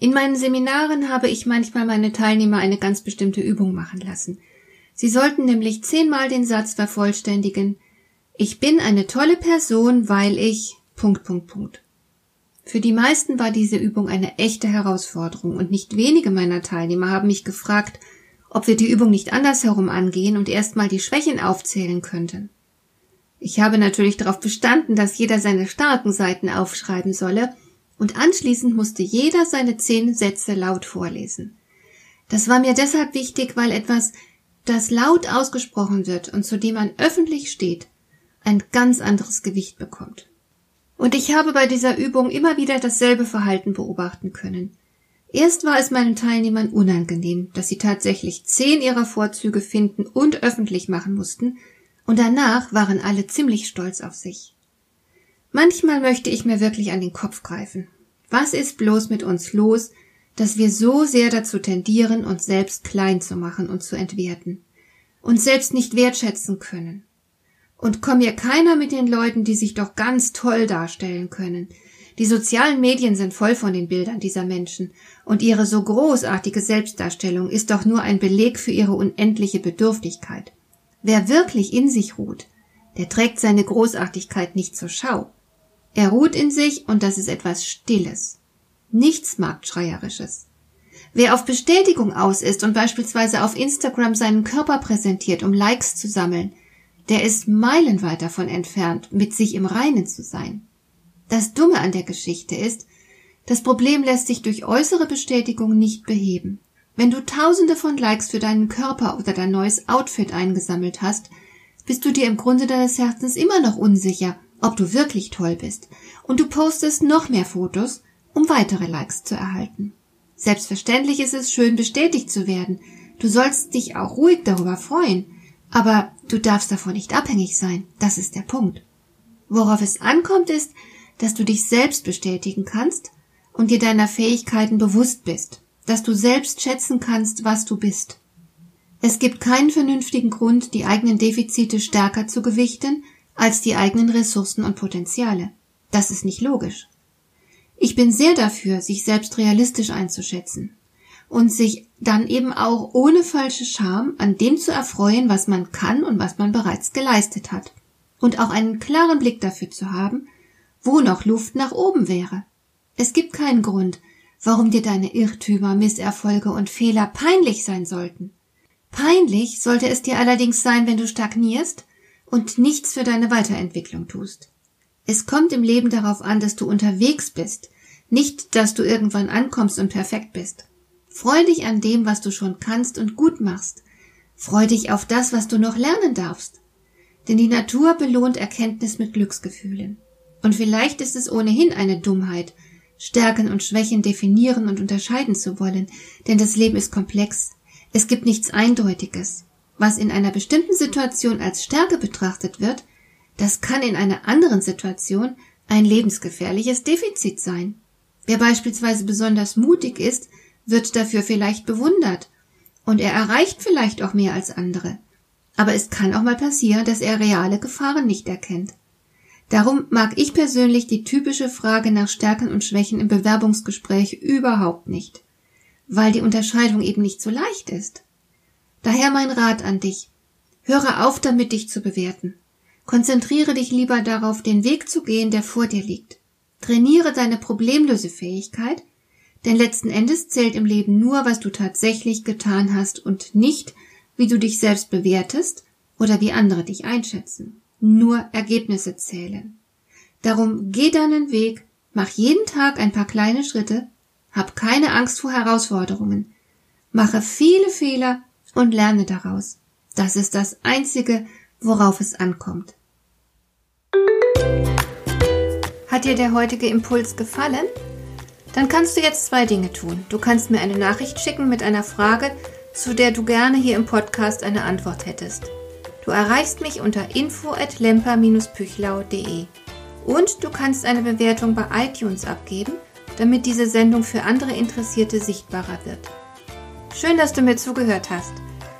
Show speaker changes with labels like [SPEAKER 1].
[SPEAKER 1] In meinen Seminaren habe ich manchmal meine Teilnehmer eine ganz bestimmte Übung machen lassen. Sie sollten nämlich zehnmal den Satz vervollständigen Ich bin eine tolle Person, weil ich Punkt, Punkt, Punkt. Für die meisten war diese Übung eine echte Herausforderung und nicht wenige meiner Teilnehmer haben mich gefragt, ob wir die Übung nicht andersherum angehen und erstmal die Schwächen aufzählen könnten. Ich habe natürlich darauf bestanden, dass jeder seine starken Seiten aufschreiben solle und anschließend musste jeder seine zehn Sätze laut vorlesen. Das war mir deshalb wichtig, weil etwas, das laut ausgesprochen wird und zu dem man öffentlich steht, ein ganz anderes Gewicht bekommt. Und ich habe bei dieser Übung immer wieder dasselbe Verhalten beobachten können. Erst war es meinen Teilnehmern unangenehm, dass sie tatsächlich zehn ihrer Vorzüge finden und öffentlich machen mussten, und danach waren alle ziemlich stolz auf sich. Manchmal möchte ich mir wirklich an den Kopf greifen. Was ist bloß mit uns los, dass wir so sehr dazu tendieren, uns selbst klein zu machen und zu entwerten, uns selbst nicht wertschätzen können? Und komm mir keiner mit den Leuten, die sich doch ganz toll darstellen können. Die sozialen Medien sind voll von den Bildern dieser Menschen, und ihre so großartige Selbstdarstellung ist doch nur ein Beleg für ihre unendliche Bedürftigkeit. Wer wirklich in sich ruht, der trägt seine Großartigkeit nicht zur Schau. Er ruht in sich und das ist etwas Stilles. Nichts Marktschreierisches. Wer auf Bestätigung aus ist und beispielsweise auf Instagram seinen Körper präsentiert, um Likes zu sammeln, der ist meilenweit davon entfernt, mit sich im Reinen zu sein. Das Dumme an der Geschichte ist, das Problem lässt sich durch äußere Bestätigung nicht beheben. Wenn du tausende von Likes für deinen Körper oder dein neues Outfit eingesammelt hast, bist du dir im Grunde deines Herzens immer noch unsicher, ob du wirklich toll bist, und du postest noch mehr Fotos, um weitere Likes zu erhalten. Selbstverständlich ist es schön, bestätigt zu werden. Du sollst dich auch ruhig darüber freuen, aber du darfst davon nicht abhängig sein. Das ist der Punkt. Worauf es ankommt, ist, dass du dich selbst bestätigen kannst und dir deiner Fähigkeiten bewusst bist, dass du selbst schätzen kannst, was du bist. Es gibt keinen vernünftigen Grund, die eigenen Defizite stärker zu gewichten als die eigenen Ressourcen und Potenziale. Das ist nicht logisch. Ich bin sehr dafür, sich selbst realistisch einzuschätzen und sich dann eben auch ohne falsche Scham an dem zu erfreuen, was man kann und was man bereits geleistet hat. Und auch einen klaren Blick dafür zu haben, wo noch Luft nach oben wäre. Es gibt keinen Grund, warum dir deine Irrtümer, Misserfolge und Fehler peinlich sein sollten. Peinlich sollte es dir allerdings sein, wenn du stagnierst und nichts für deine Weiterentwicklung tust. Es kommt im Leben darauf an, dass du unterwegs bist, nicht, dass du irgendwann ankommst und perfekt bist. Freu dich an dem, was du schon kannst und gut machst. Freu dich auf das, was du noch lernen darfst. Denn die Natur belohnt Erkenntnis mit Glücksgefühlen. Und vielleicht ist es ohnehin eine Dummheit, Stärken und Schwächen definieren und unterscheiden zu wollen, denn das Leben ist komplex. Es gibt nichts Eindeutiges. Was in einer bestimmten Situation als Stärke betrachtet wird, das kann in einer anderen Situation ein lebensgefährliches Defizit sein. Wer beispielsweise besonders mutig ist, wird dafür vielleicht bewundert und er erreicht vielleicht auch mehr als andere. Aber es kann auch mal passieren, dass er reale Gefahren nicht erkennt. Darum mag ich persönlich die typische Frage nach Stärken und Schwächen im Bewerbungsgespräch überhaupt nicht, weil die Unterscheidung eben nicht so leicht ist. Daher mein Rat an dich. Höre auf damit, dich zu bewerten. Konzentriere dich lieber darauf, den Weg zu gehen, der vor dir liegt. Trainiere deine Problemlösefähigkeit, denn letzten Endes zählt im Leben nur, was du tatsächlich getan hast und nicht, wie du dich selbst bewertest oder wie andere dich einschätzen. Nur Ergebnisse zählen. Darum geh deinen Weg, mach jeden Tag ein paar kleine Schritte, hab keine Angst vor Herausforderungen, mache viele Fehler und lerne daraus. Das ist das Einzige, worauf es ankommt. Hat dir der heutige Impuls gefallen? Dann kannst du jetzt zwei Dinge tun. Du kannst mir eine Nachricht schicken mit einer Frage, zu der du gerne hier im Podcast eine Antwort hättest. Du erreichst mich unter info@lemper-püchlau.de. Und du kannst eine Bewertung bei iTunes abgeben, damit diese Sendung für andere Interessierte sichtbarer wird. Schön, dass du mir zugehört hast.